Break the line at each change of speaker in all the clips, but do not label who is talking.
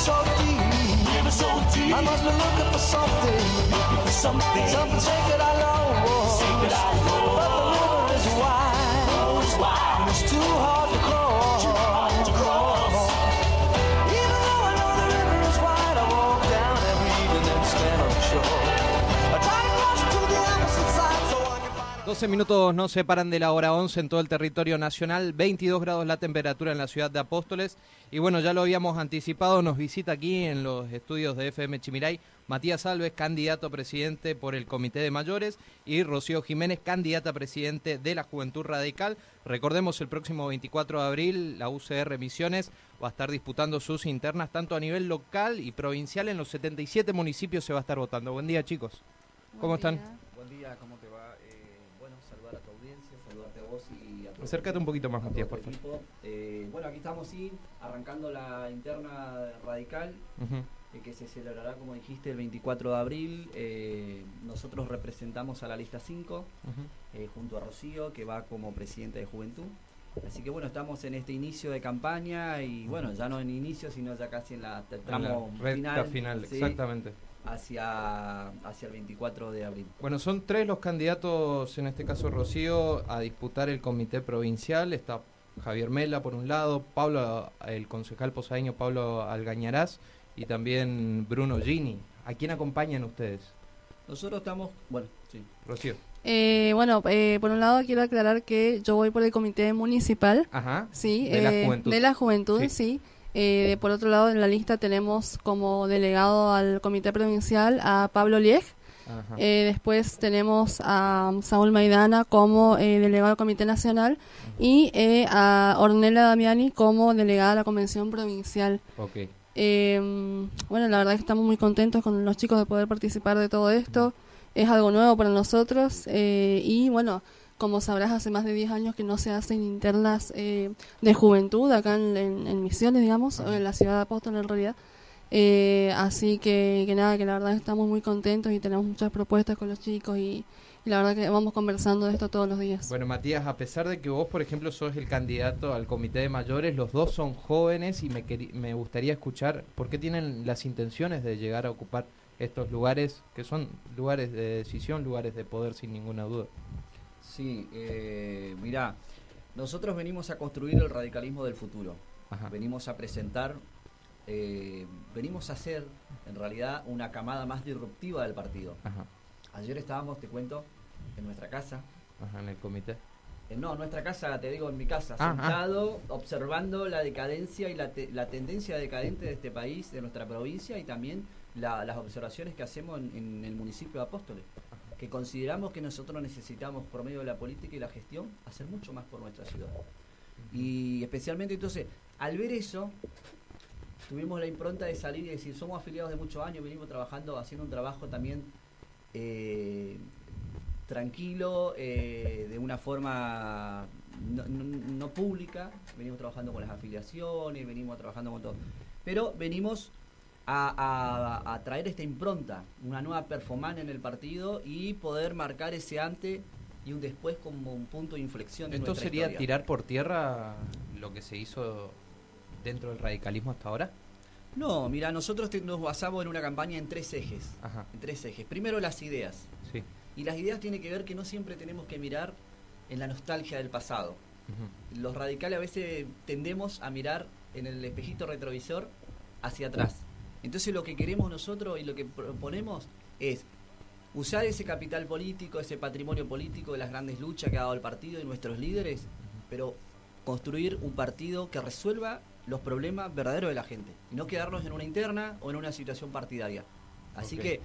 so deep, so deep. I must be looking for something, looking for something, something sacred I know, sacred I know. But the river is wide, oh, it's wide, and it's too hard
12 minutos nos separan de la hora 11 en todo el territorio nacional, 22 grados la temperatura en la ciudad de Apóstoles. Y bueno, ya lo habíamos anticipado, nos visita aquí en los estudios de FM Chimiray Matías Alves, candidato a presidente por el Comité de Mayores, y Rocío Jiménez, candidata a presidente de la Juventud Radical. Recordemos, el próximo 24 de abril la UCR Misiones va a estar disputando sus internas tanto a nivel local y provincial. En los 77 municipios se va a estar votando. Buen día, chicos. ¿Cómo están?
Buen día, ¿cómo te
Acércate un poquito más, Matías, por favor.
Eh, bueno, aquí estamos sí, arrancando la interna radical eh, que se celebrará, como dijiste, el 24 de abril. Eh, nosotros representamos a la lista 5
Ujú.
eh, junto a Rocío, que va como presidenta de Juventud. Así que bueno, estamos en este inicio de campaña y bueno, ya no en inicio, sino ya casi en la
En
tramo
la recta
final,
final,
sí,
exactamente.
Hacia, hacia el 24 de abril.
Bueno, son tres los candidatos, en este caso Rocío, a disputar el comité provincial. Está Javier Mela por un lado, Pablo, el concejal posadeño Pablo Algañarás y también Bruno Gini. ¿A quién acompañan ustedes?
Nosotros estamos, bueno, sí.
Rocío.
Eh, bueno, eh, por un lado quiero aclarar que yo voy por el comité municipal,
Ajá.
sí,
De la
eh,
juventud.
de la juventud,
Sí.
sí. Eh, por otro lado, en la lista tenemos como delegado al comité provincial a Pablo Lieg.
Ajá.
Eh, después tenemos a Saúl Maidana como eh, delegado al comité nacional y eh, a Ornella Damiani como delegada a la convención provincial. Eh, bueno, la verdad que estamos muy contentos con los chicos de poder participar de todo esto. Es algo nuevo para nosotros eh, y bueno, como sabrás, hace más de 10 años que no se hacen internas eh, de juventud acá en, Misiones, digamos, o en la ciudad de Apóstol en realidad. Eh, así que, que nada, que la verdad estamos muy contentos y tenemos muchas propuestas con los chicos y, y la verdad que vamos conversando de esto todos los días.
Bueno, Matías, a pesar de que vos, por ejemplo, sos el candidato al comité de mayores, los dos son jóvenes y me, me gustaría escuchar por qué tienen las intenciones de llegar a ocupar estos lugares, que son lugares de decisión, lugares de poder sin ninguna duda.
Sí, eh, mirá, nosotros venimos a construir el radicalismo del futuro.
Ajá.
Venimos a presentar, eh, venimos a hacer, en realidad, una camada más disruptiva del partido.
Ajá,
Ayer estábamos, te cuento, en nuestra casa.
ajá, en el comité.
Eh, no, en nuestra casa, te digo, en mi casa,
Ah, ah.
sentado, observando la decadencia y la, te- la tendencia decadente de este país, de nuestra provincia y también la- las observaciones que hacemos en, en el municipio de Apóstoles. Que consideramos que nosotros necesitamos, por medio de la política y la gestión, hacer mucho más por nuestra ciudad. Y especialmente entonces, al ver eso, tuvimos la impronta de salir y decir, somos afiliados de muchos años, venimos trabajando, haciendo un trabajo también eh, tranquilo, eh, de una forma no, no- no pública, venimos trabajando con las afiliaciones, venimos trabajando con todo. Pero venimos a, a- a traer esta impronta, una nueva performance en el partido y poder marcar ese antes y un después como un punto de inflexión.
¿Esto sería
historia.
tirar por tierra lo que se hizo dentro del radicalismo hasta ahora?
No, mira, nosotros te- nos basamos en una campaña en tres ejes.
Ajá,
En tres ejes. Primero las ideas.
sí.
Y las ideas tienen que ver que no siempre tenemos que mirar en la nostalgia del pasado. Los radicales a veces tendemos a mirar en el espejito retrovisor hacia atrás. Entonces lo que queremos nosotros y lo que proponemos es usar ese capital político, ese patrimonio político de las grandes luchas que ha dado el partido y nuestros líderes, pero construir un partido que resuelva los problemas verdaderos de la gente y no quedarnos en una interna o en una situación partidaria. Así que,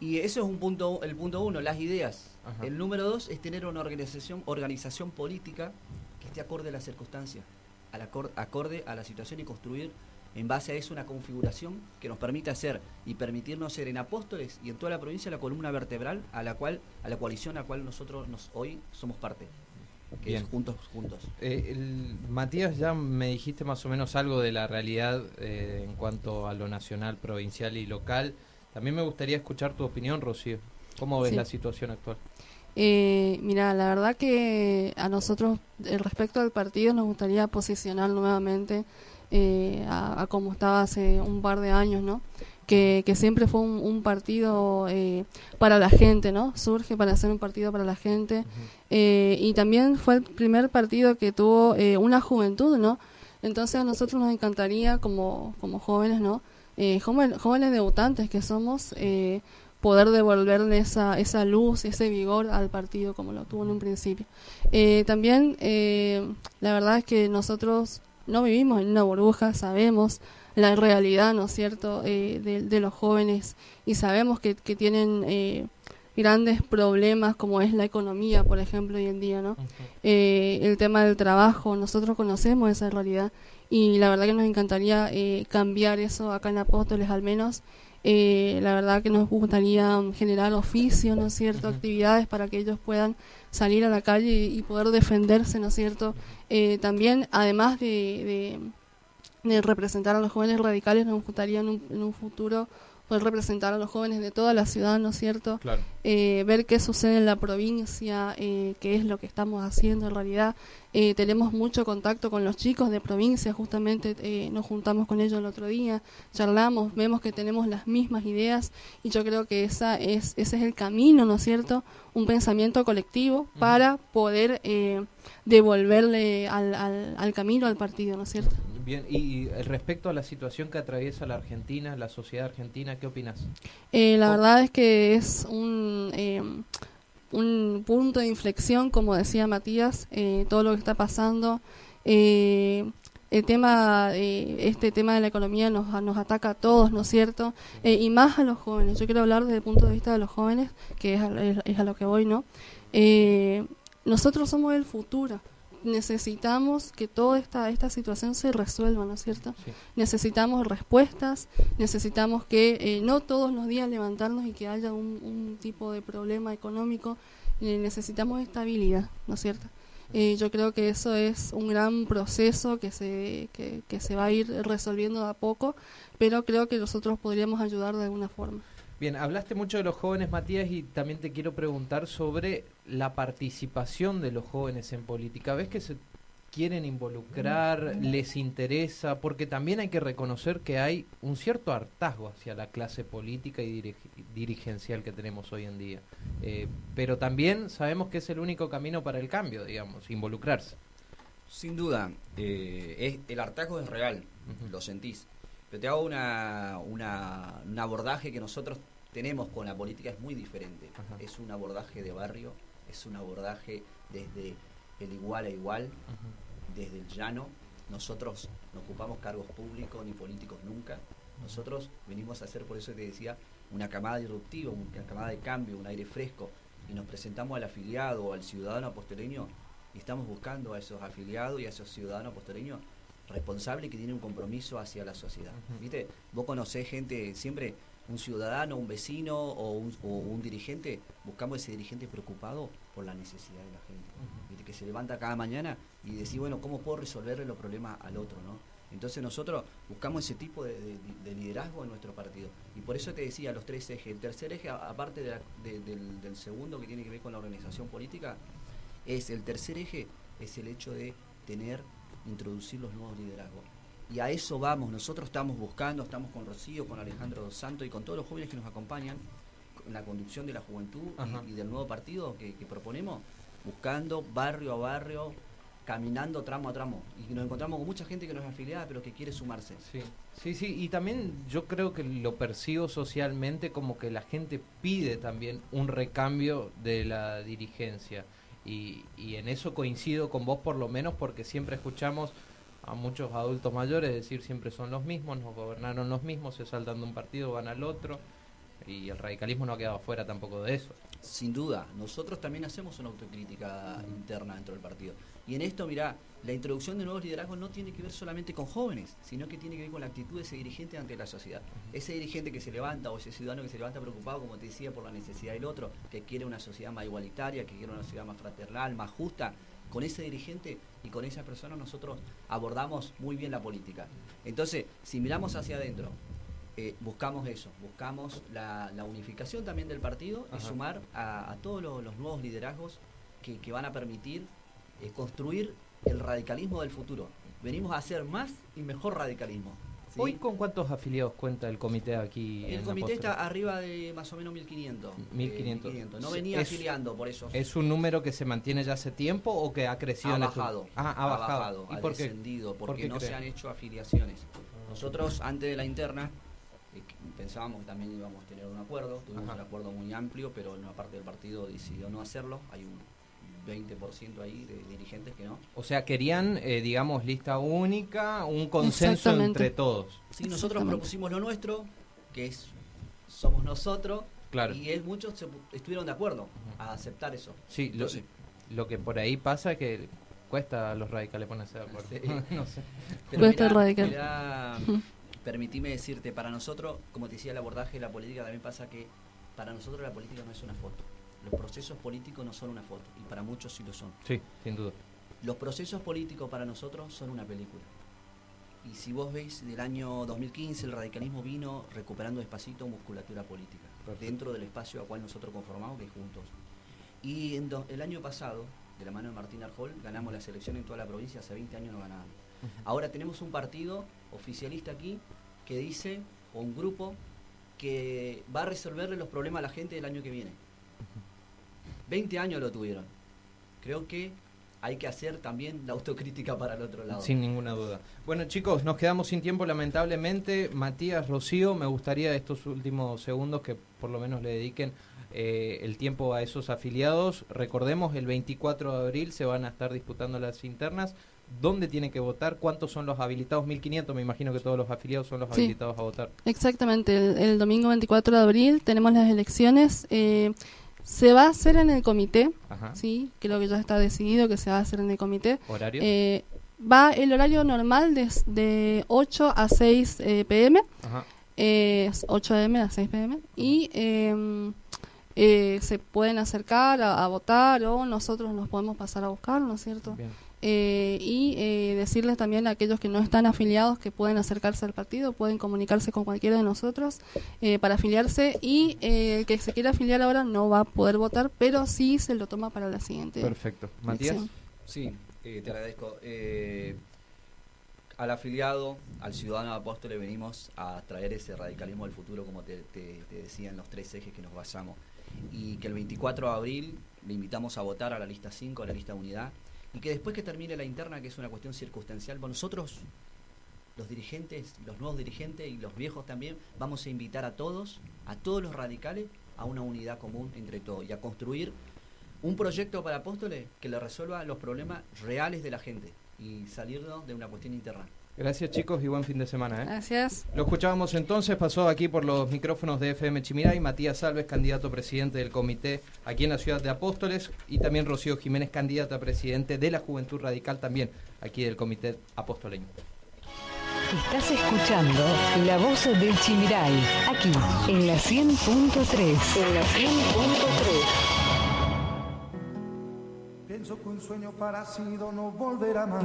y eso es un punto, el punto uno, las ideas.
Ajá.
El número dos es tener una organización, organización política que esté acorde a las circunstancias, al acor- acorde a la situación y construir en base a eso una configuración que nos permita ser y permitirnos ser en Apóstoles y en toda la provincia la columna vertebral a la cual a la coalición a la cual nosotros nos, hoy somos parte, que
Bien.
es juntos juntos.
Eh, el- Matías, ya me dijiste más o menos algo de la realidad eh, en cuanto a lo nacional, provincial y local. También me gustaría escuchar tu opinión, Rocío. ¿Cómo ves
Sí.
la situación actual?
Eh, mira, la verdad que a nosotros, el respecto al partido, nos gustaría posicionar nuevamente eh, a, a, como estaba hace un par de años, ¿no? Que, que siempre fue un, un partido eh, para la gente, ¿no? Surge para ser un partido para la gente. eh, y también fue el primer partido que tuvo eh, una juventud, ¿no? Entonces a nosotros nos encantaría, como, como jóvenes, ¿no? Eh, jóvenes, jóvenes debutantes que somos, eh, poder devolverle esa, esa luz, ese vigor al partido como lo tuvo en un principio. Eh, también, eh, la verdad es que nosotros no vivimos en una burbuja, sabemos la realidad, ¿no es cierto?, eh, de, de, los jóvenes y sabemos que, que tienen eh, grandes problemas como es la economía, por ejemplo, hoy en día, ¿no? Eh, el tema del trabajo, nosotros conocemos esa realidad y la verdad que nos encantaría eh, cambiar eso acá en Apóstoles al menos. Eh, la verdad que nos gustaría generar oficios, ¿no es cierto?, uh -huh. actividades para que ellos puedan salir a la calle y, y poder defenderse, ¿no es cierto? Eh, también, además de, de de representar a los jóvenes radicales, nos gustaría en un, en un futuro poder representar a los jóvenes de toda la ciudad, ¿no es cierto?
Claro.
Eh, ver qué sucede en la provincia, eh, qué es lo que estamos haciendo en realidad. Eh, tenemos mucho contacto con los chicos de provincia, justamente eh, nos juntamos con ellos el otro día, charlamos, vemos que tenemos las mismas ideas y yo creo que esa es, ese es el camino, ¿no es cierto? Un pensamiento colectivo uh -huh. para poder eh, devolverle al, al, al camino al partido, ¿no es cierto?
Bien, y respecto a la situación que atraviesa la Argentina, la sociedad argentina, ¿qué opinas?
Eh, la oh. verdad es que es un, eh, un punto de inflexión, como decía Matías, eh, todo lo que está pasando. el tema, este tema de la economía nos, nos ataca a todos, ¿no es cierto? y más a los jóvenes. Yo quiero hablar desde el punto de vista de los jóvenes, que es a, es a lo que voy, ¿no? nosotros somos el futuro necesitamos que toda esta, esta situación se resuelva, ¿no es cierto? Sí. Necesitamos respuestas, necesitamos que eh, no todos los días levantarnos y que haya un, un tipo de problema económico, eh, necesitamos estabilidad, ¿no es cierto? Eh, yo creo que eso es un gran proceso que se, que, que se va a ir resolviendo de a poco, pero creo que nosotros podríamos ayudar de alguna forma.
Bien, hablaste mucho de los jóvenes, Matías, y también te quiero preguntar sobre la participación de los jóvenes en política. ¿Ves que se quieren involucrar, les interesa? Porque también hay que reconocer que hay un cierto hartazgo hacia la clase política y dirig dirigencial que tenemos hoy en día. Eh, pero también sabemos que es el único camino para el cambio, digamos, involucrarse.
Sin duda, eh, es, el hartazgo es real, uh -huh. lo sentís. Pero te hago una, una, un abordaje que nosotros tenemos con la política es muy diferente. Ajá. Es un abordaje de barrio, es un abordaje desde el igual a igual, desde el llano. Nosotros no ocupamos cargos públicos ni políticos nunca. Nosotros venimos a hacer, por eso te decía, una camada disruptiva, una camada de cambio, un aire fresco. Y nos presentamos al afiliado o al ciudadano apostoleño y estamos buscando a esos afiliados y a esos ciudadanos apostoleños responsable que tiene un compromiso hacia la sociedad. Uh -huh. ¿Viste? Vos conocés gente, siempre un ciudadano, un vecino o un, o un, dirigente, buscamos ese dirigente preocupado por la necesidad de la gente. Uh. Que se levanta cada mañana y decir, bueno, ¿cómo puedo resolverle los problemas al otro? ¿no? Entonces nosotros buscamos ese tipo de, de, de, liderazgo en nuestro partido. Y por eso te decía los tres ejes. El tercer eje, aparte de la, del, del segundo que tiene que ver con la organización política, es el tercer eje, es el hecho de tener introducir los nuevos liderazgos. Y a eso vamos, nosotros estamos buscando, estamos con Rocío, con Alejandro Dos Santos y con todos los jóvenes que nos acompañan en la conducción de la juventud y, y, del nuevo partido que, que, proponemos, buscando barrio a barrio, caminando tramo a tramo. Y nos encontramos con mucha gente que no es afiliada, pero que quiere sumarse.
Sí, sí, sí. Y también yo creo que lo percibo socialmente como que la gente pide también un recambio de la dirigencia. Y, y, en eso coincido con vos por lo menos porque siempre escuchamos a muchos adultos mayores decir siempre son los mismos, nos gobernaron los mismos, se saltan de un partido, van al otro y el radicalismo no ha quedado fuera tampoco de eso.
Sin duda, nosotros también hacemos una autocrítica mm. interna dentro del partido. Y en esto, mirá, la introducción de nuevos liderazgos no tiene que ver solamente con jóvenes, sino que tiene que ver con la actitud de ese dirigente ante la sociedad. Ese dirigente que se levanta o ese ciudadano que se levanta preocupado, como te decía, por la necesidad del otro, que quiere una sociedad más igualitaria, que quiere una sociedad más fraternal, más justa, con ese dirigente y con esa persona nosotros abordamos muy bien la política. Entonces, si miramos hacia adentro, eh, buscamos eso, buscamos la, la unificación también del partido y sumar a, a todos los, los nuevos liderazgos que, que van a permitir eh, construir el radicalismo del futuro. Venimos a hacer más y mejor radicalismo. ¿Sí?
Hoy, ¿con cuántos afiliados cuenta el comité aquí? en
el comité está arriba de más o menos 1500. eh,
1500.
1500. No venía
es-
afiliando por eso.
¿Es un número que se mantiene ya hace tiempo o que ha crecido?
ha
en
bajado,
Ah, ha, bajado. ¿Y
ha
por qué?
descendido,
¿Por
porque
qué
no se han hecho afiliaciones. Nosotros, antes de la interna, eh, pensábamos que también íbamos a tener un acuerdo, tuvimos
Ajá.
un acuerdo muy amplio, pero una parte del partido decidió no hacerlo. Hay un 20% ahí de dirigentes que no.
O sea, querían, eh, digamos, lista única, un consenso entre todos.
Sí, nosotros propusimos lo nuestro, que es somos nosotros,
Claro.
y es, muchos se pu- estuvieron de acuerdo a aceptar eso.
Sí, lo,
Entonces,
lo que por ahí pasa es que cuesta a los radicales ponerse de acuerdo.
Sí.
no sé.
Pero
Cuesta
mirá,
radical.
mirá, permitime decirte, para nosotros, como te decía, el abordaje de la política también pasa que para nosotros la política no es una foto. Los procesos políticos no son una foto, y para muchos sí lo son.
Sí, sin duda.
Los procesos políticos para nosotros son una película. Y si vos veis, del año 2015 el radicalismo vino recuperando despacito musculatura política,
Perfecto.
dentro del espacio al cual nosotros conformamos, que es juntos. Y en do- el año pasado, de la mano de Martín Arjol, ganamos la selección en toda la provincia, hace 20 años no ganaban. Ahora tenemos un partido oficialista aquí que dice, o un grupo, que va a resolverle los problemas a la gente el año que viene. 20 años lo tuvieron. Creo que hay que hacer también la autocrítica para el otro lado.
Sin ninguna duda. Bueno, chicos, nos quedamos sin tiempo, lamentablemente. Matías, Rocío, me gustaría estos últimos segundos que por lo menos le dediquen eh, el tiempo a esos afiliados. Recordemos, el 24 de abril se van a estar disputando las internas. ¿Dónde tienen que votar? ¿Cuántos son los habilitados? 1.500, me imagino que todos los afiliados son los
Sí.
habilitados a votar.
Exactamente, el, el domingo 24 de abril tenemos las elecciones. eh, se va a hacer en el comité,
Ajá.
sí, creo que ya está decidido que se va a hacer en el comité.
¿Horario?
Eh, va el horario normal de, de 8 a 6 eh, pm,
Ajá.
eh, 8 am a 6 pm, y eh, eh, se pueden acercar a, a votar o nosotros nos podemos pasar a buscar, ¿no es cierto?
Bien.
Eh, y eh, decirles también a aquellos que no están afiliados que pueden acercarse al partido, pueden comunicarse con cualquiera de nosotros eh, para afiliarse y eh, el que se quiera afiliar ahora no va a poder votar, pero sí se lo toma para la siguiente.
Perfecto. Matías.
Sí, eh, te agradezco. Eh, al afiliado, al ciudadano apóstol, le venimos a traer ese radicalismo del futuro, como te, te- te decía, en los tres ejes que nos basamos. Y que el 24 de abril le invitamos a votar a la lista 5, a la lista de unidad, y que después que termine la interna, que es una cuestión circunstancial, nosotros, los dirigentes, los nuevos dirigentes y los viejos también, vamos a invitar a todos, a todos los radicales, a una unidad común entre todos y a construir un proyecto para Apóstoles que le resuelva los problemas reales de la gente y salirnos de una cuestión interna.
Gracias, chicos, y buen fin de semana. ¿eh?
Gracias.
Lo escuchábamos entonces, pasó aquí por los micrófonos de FM Chimiray, Matías Salves, candidato a presidente del comité aquí en la ciudad de Apóstoles, y también Rocío Jiménez, candidata a presidente de la Juventud Radical también aquí del comité apostoleño.
Estás escuchando La Voz del Chimiray, aquí en la 100.3. En la 100.3.
Un sueño parecido no volverá más.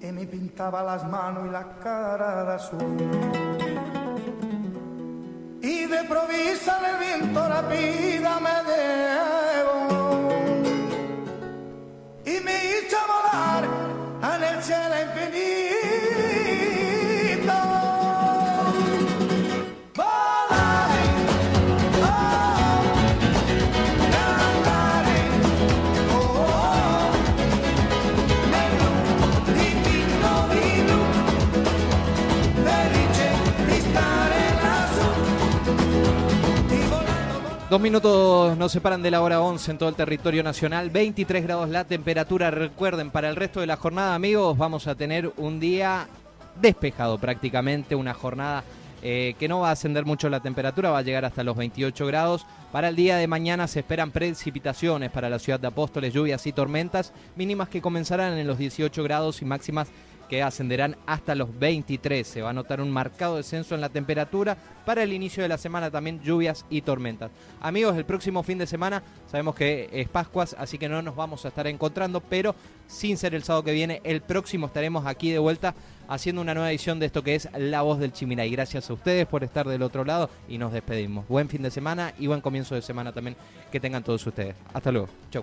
Y me pintaba las manos y la cara de azul. Y de provisa el viento la vida me debo.
Dos minutos nos separan de la hora 11 en todo el territorio nacional, 23 grados la temperatura. Recuerden, para el resto de la jornada, amigos, vamos a tener un día despejado prácticamente, una jornada eh, que no va a ascender mucho la temperatura, va a llegar hasta los 28 grados. Para el día de mañana se esperan precipitaciones para la ciudad de Apóstoles, lluvias y tormentas, mínimas que comenzarán en los 18 grados y máximas que ascenderán hasta los 23. Se va a notar un marcado descenso en la temperatura. Para el inicio de la semana también lluvias y tormentas. Amigos, el próximo fin de semana sabemos que es Pascuas, así que no nos vamos a estar encontrando, pero sin ser el sábado que viene, el próximo estaremos aquí de vuelta haciendo una nueva edición de esto que es La Voz del Chimiray. Gracias a ustedes por estar del otro lado y nos despedimos. Buen fin de semana y buen comienzo de semana también que tengan todos ustedes. Hasta luego. Chau.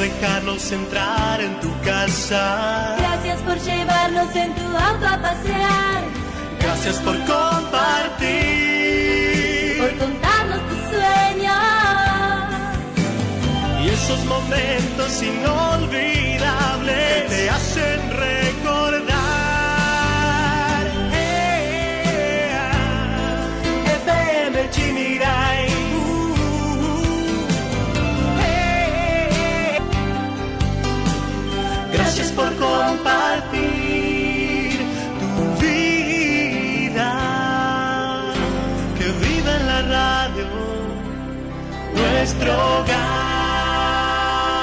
Dejarnos entrar en tu casa.
Gracias por llevarnos en tu auto a pasear,
Gracias por compartir.
por contarnos tus sueños.
Y esos momentos inolvidables que te hacen recordar. Nuestro hogar.